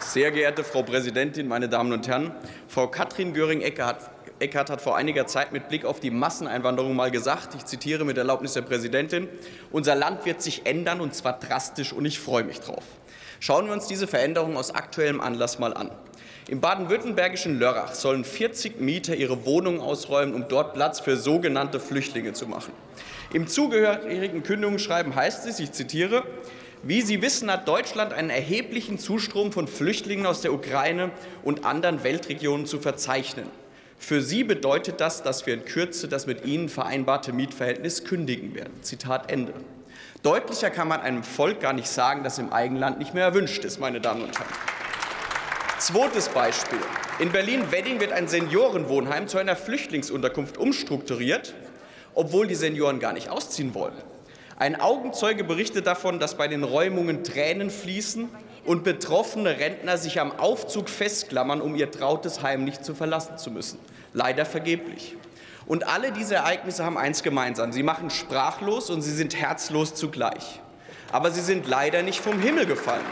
Sehr geehrte Frau Präsidentin, meine Damen und Herren! Frau Katrin Göring-Eckardt hat vor einiger Zeit mit Blick auf die Masseneinwanderung mal gesagt, ich zitiere mit Erlaubnis der Präsidentin, unser Land wird sich ändern, und zwar drastisch, und ich freue mich drauf. Schauen wir uns diese Veränderung aus aktuellem Anlass mal an. Im baden-württembergischen Lörrach sollen 40 Mieter ihre Wohnungen ausräumen, um dort Platz für sogenannte Flüchtlinge zu machen. Im zugehörigen Kündigungsschreiben heißt es, ich zitiere, wie Sie wissen, hat Deutschland einen erheblichen Zustrom von Flüchtlingen aus der Ukraine und anderen Weltregionen zu verzeichnen. Für Sie bedeutet das, dass wir in Kürze das mit Ihnen vereinbarte Mietverhältnis kündigen werden. Zitat Ende. Deutlicher kann man einem Volk gar nicht sagen, das im Eigenland nicht mehr erwünscht ist, meine Damen und Herren. Zweites Beispiel. In Berlin-Wedding wird ein Seniorenwohnheim zu einer Flüchtlingsunterkunft umstrukturiert, obwohl die Senioren gar nicht ausziehen wollen. Ein Augenzeuge berichtet davon, dass bei den Räumungen Tränen fließen und betroffene Rentner sich am Aufzug festklammern, um ihr trautes Heim nicht zu verlassen zu müssen. Leider vergeblich. Und alle diese Ereignisse haben eins gemeinsam. Sie machen sprachlos und sie sind herzlos zugleich. Aber sie sind leider nicht vom Himmel gefallen.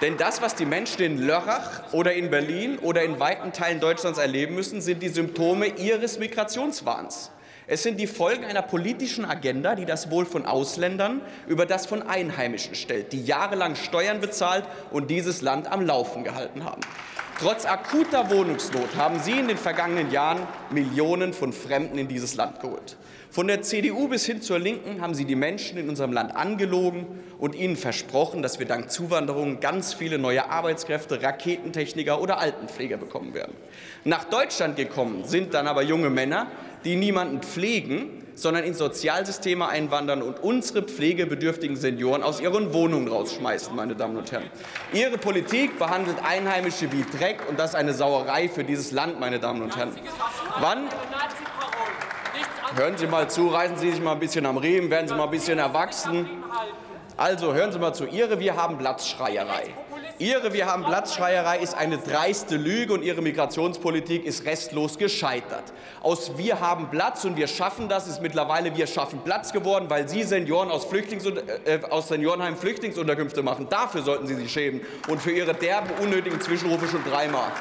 Denn das, was die Menschen in Lörrach oder in Berlin oder in weiten Teilen Deutschlands erleben müssen, sind die Symptome ihres Migrationswahns. Es sind die Folgen einer politischen Agenda, die das Wohl von Ausländern über das von Einheimischen stellt, die jahrelang Steuern bezahlt und dieses Land am Laufen gehalten haben. Trotz akuter Wohnungsnot haben Sie in den vergangenen Jahren Millionen von Fremden in dieses Land geholt. Von der CDU bis hin zur Linken haben Sie die Menschen in unserem Land angelogen und ihnen versprochen, dass wir dank Zuwanderung ganz viele neue Arbeitskräfte, Raketentechniker oder Altenpfleger bekommen werden. Nach Deutschland gekommen sind dann aber junge Männer, die niemanden pflegen, sondern in Sozialsysteme einwandern und unsere pflegebedürftigen Senioren aus ihren Wohnungen rausschmeißen, meine Damen und Herren. Ihre Politik behandelt Einheimische wie Dreck, und das ist eine Sauerei für dieses Land, meine Damen und Herren. Wann Hören Sie mal zu, reißen Sie sich mal ein bisschen am Riemen, werden Sie mal ein bisschen erwachsen. Also hören Sie mal zu, Ihre Wir haben Platzschreierei. Ihre Wir haben Platzschreierei ist eine dreiste Lüge und Ihre Migrationspolitik ist restlos gescheitert. Aus Wir haben Platz und wir schaffen das ist mittlerweile Wir schaffen Platz geworden, weil Sie Senioren aus, Flüchtlings äh, aus Seniorenheim Flüchtlingsunterkünfte machen. Dafür sollten Sie sich schämen und für Ihre derben, unnötigen Zwischenrufe schon dreimal.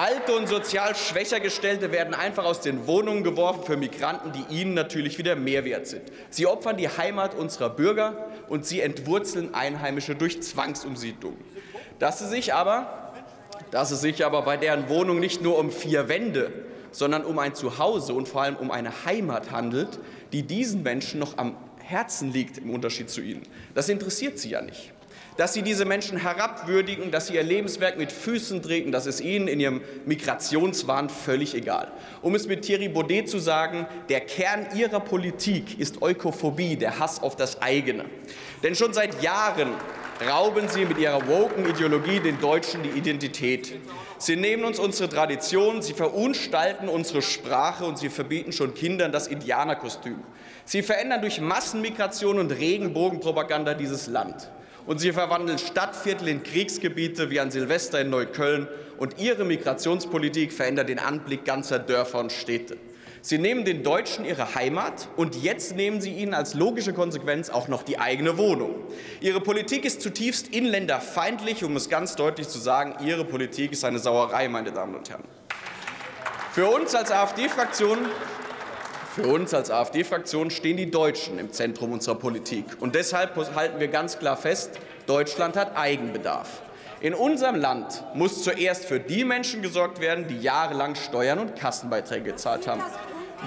Alte und sozial schwächer Gestellte werden einfach aus den Wohnungen geworfen für Migranten, die ihnen natürlich wieder mehr wert sind. Sie opfern die Heimat unserer Bürger und sie entwurzeln Einheimische durch Zwangsumsiedlung. Dass es sich aber, dass es sich aber bei deren Wohnung nicht nur um vier Wände, sondern um ein Zuhause und vor allem um eine Heimat handelt, die diesen Menschen noch am Herzen liegt im Unterschied zu ihnen. Das interessiert sie ja nicht dass Sie diese Menschen herabwürdigen, dass Sie Ihr Lebenswerk mit Füßen treten, das ist Ihnen in Ihrem Migrationswahn völlig egal. Um es mit Thierry Baudet zu sagen, der Kern Ihrer Politik ist Eukophobie, der Hass auf das eigene. Denn schon seit Jahren rauben Sie mit Ihrer woken Ideologie den Deutschen die Identität. Sie nehmen uns unsere Tradition, Sie verunstalten unsere Sprache und Sie verbieten schon Kindern das Indianerkostüm. Sie verändern durch Massenmigration und Regenbogenpropaganda dieses Land und sie verwandeln Stadtviertel in Kriegsgebiete wie an Silvester in Neukölln. Und ihre Migrationspolitik verändert den Anblick ganzer Dörfer und Städte. Sie nehmen den Deutschen ihre Heimat und jetzt nehmen Sie ihnen als logische Konsequenz auch noch die eigene Wohnung. Ihre Politik ist zutiefst inländerfeindlich, um es ganz deutlich zu sagen. Ihre Politik ist eine Sauerei, meine Damen und Herren. Für uns als AfD-Fraktion für uns als AfD-Fraktion stehen die Deutschen im Zentrum unserer Politik. Und deshalb halten wir ganz klar fest, Deutschland hat Eigenbedarf. In unserem Land muss zuerst für die Menschen gesorgt werden, die jahrelang Steuern und Kassenbeiträge gezahlt haben.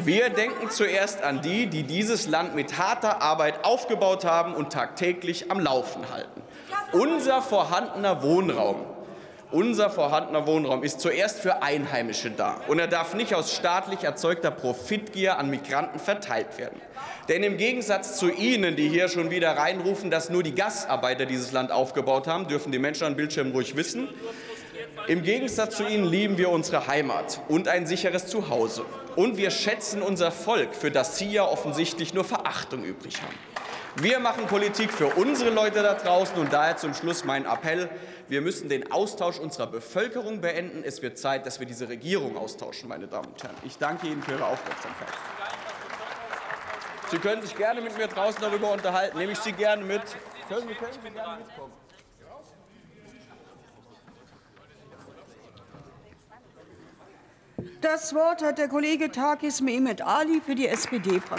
Wir denken zuerst an die, die dieses Land mit harter Arbeit aufgebaut haben und tagtäglich am Laufen halten. Unser vorhandener Wohnraum unser vorhandener Wohnraum ist zuerst für Einheimische da, und er darf nicht aus staatlich erzeugter Profitgier an Migranten verteilt werden. Denn im Gegensatz zu Ihnen, die hier schon wieder reinrufen, dass nur die Gastarbeiter dieses Land aufgebaut haben, dürfen die Menschen an Bildschirmen ruhig wissen, im Gegensatz zu Ihnen lieben wir unsere Heimat und ein sicheres Zuhause. Und wir schätzen unser Volk, für das Sie ja offensichtlich nur Verachtung übrig haben. Wir machen Politik für unsere Leute da draußen und daher zum Schluss mein Appell. Wir müssen den Austausch unserer Bevölkerung beenden. Es wird Zeit, dass wir diese Regierung austauschen, meine Damen und Herren. Ich danke Ihnen für Ihre Aufmerksamkeit. Sie können sich gerne mit mir draußen darüber unterhalten. Nehme ich Sie gerne mit. Können, können Sie gerne mitkommen. Das Wort hat der Kollege Takis Mehmet Ali für die SPD-Fraktion.